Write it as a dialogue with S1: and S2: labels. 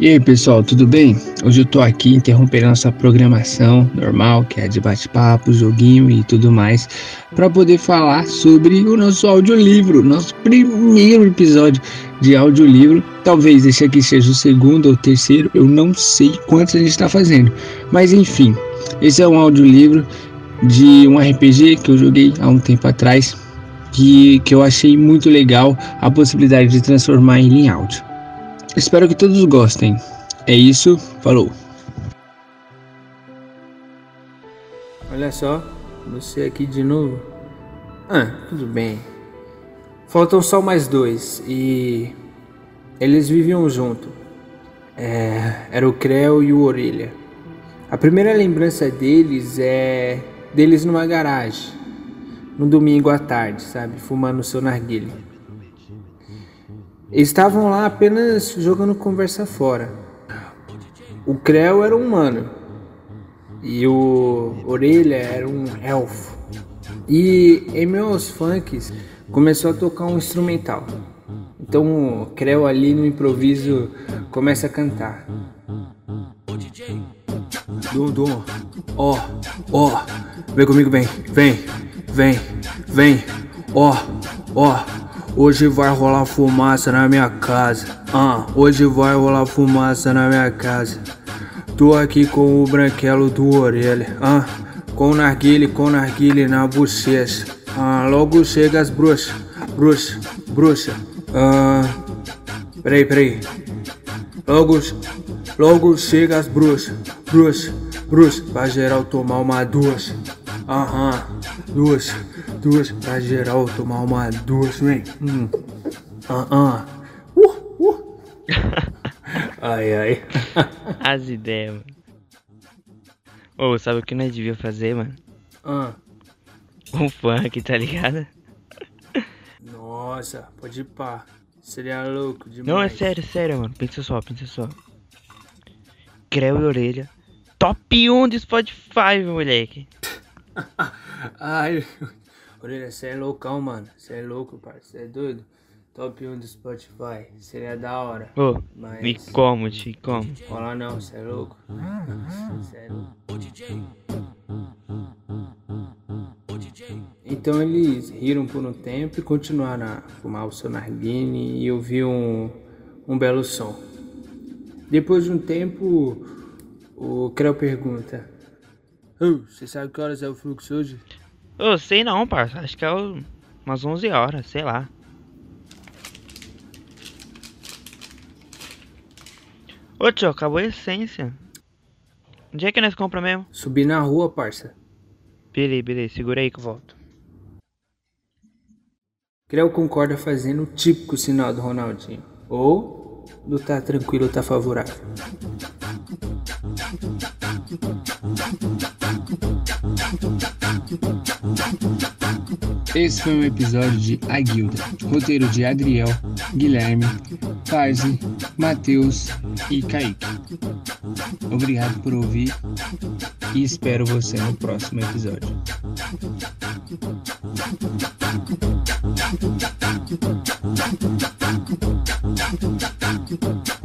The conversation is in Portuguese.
S1: E aí pessoal, tudo bem? Hoje eu tô aqui interrompendo nossa programação normal, que é de bate-papo, joguinho e tudo mais, para poder falar sobre o nosso audiolivro, nosso primeiro episódio de audiolivro. Talvez esse aqui seja o segundo ou terceiro, eu não sei quantos a gente está fazendo, mas enfim, esse é um audiolivro de um RPG que eu joguei há um tempo atrás, que, que eu achei muito legal a possibilidade de transformar ele em áudio. Espero que todos gostem. É isso, falou. Olha só, você aqui de novo. Ah, tudo bem. Faltam só mais dois e eles viviam junto. É, era o Creu e o Orelha. A primeira lembrança deles é deles numa garagem, no domingo à tarde, sabe, fumando seu narguilé. Estavam lá apenas jogando conversa fora. O Creu era um humano e o Orelha era um elfo. E em meus funks começou a tocar um instrumental. Então o Creu ali no improviso começa a cantar. Dum dum, ó, ó, vem comigo, vem, vem, vem, vem, ó, ó. Hoje vai rolar fumaça na minha casa. Ah, hoje vai rolar fumaça na minha casa. Tô aqui com o branquelo do orelha. Ah, com narguile, com narguile na bochecha. Ah, logo chega as bruxas, bruxa, bruxa. Ah, peraí, peraí. Logo, logo chega as bruxas, bruxa, bruxa. Pra geral tomar uma ducha. Aham, duas, duas, pra geral tomar uma duas, vem. Hum. Ah, ah. Uh, uh. ai, ai.
S2: As ideias, mano. Ô, sabe o que nós devia fazer, mano?
S1: Ah.
S2: Um funk, tá ligado?
S1: Nossa, pode ir pá. Seria louco demais.
S2: Não, é sério, sério, mano. Pensa só, pensa só. Creu e orelha. Top 1 do Spotify, moleque.
S1: Ai, Orelha, você é loucão, mano. Você é louco, parceiro. Você é doido? Top 1 do Spotify. Seria da hora.
S2: Ô, mas... e como, te como?
S1: Rola não, você é louco. Cê é louco. Então eles riram por um tempo e continuaram a fumar o seu narguine e ouvir um, um belo som. Depois de um tempo, o Creu pergunta: você sabe que horas é o fluxo hoje?
S2: Eu sei não, parça. Acho que é umas 11 horas, sei lá. Ô tio, acabou a essência. Onde é que nós compra mesmo?
S1: Subir na rua, parça.
S2: Beleza, beleza. Segura aí que eu volto.
S1: Creu concorda fazendo o típico sinal do Ronaldinho. Ou do tá tranquilo, tá favorável. Esse foi um episódio de A Guilda, roteiro de Adriel, Guilherme, Tarzi, Matheus e Kaique. Obrigado por ouvir e espero você no próximo episódio. Thank you.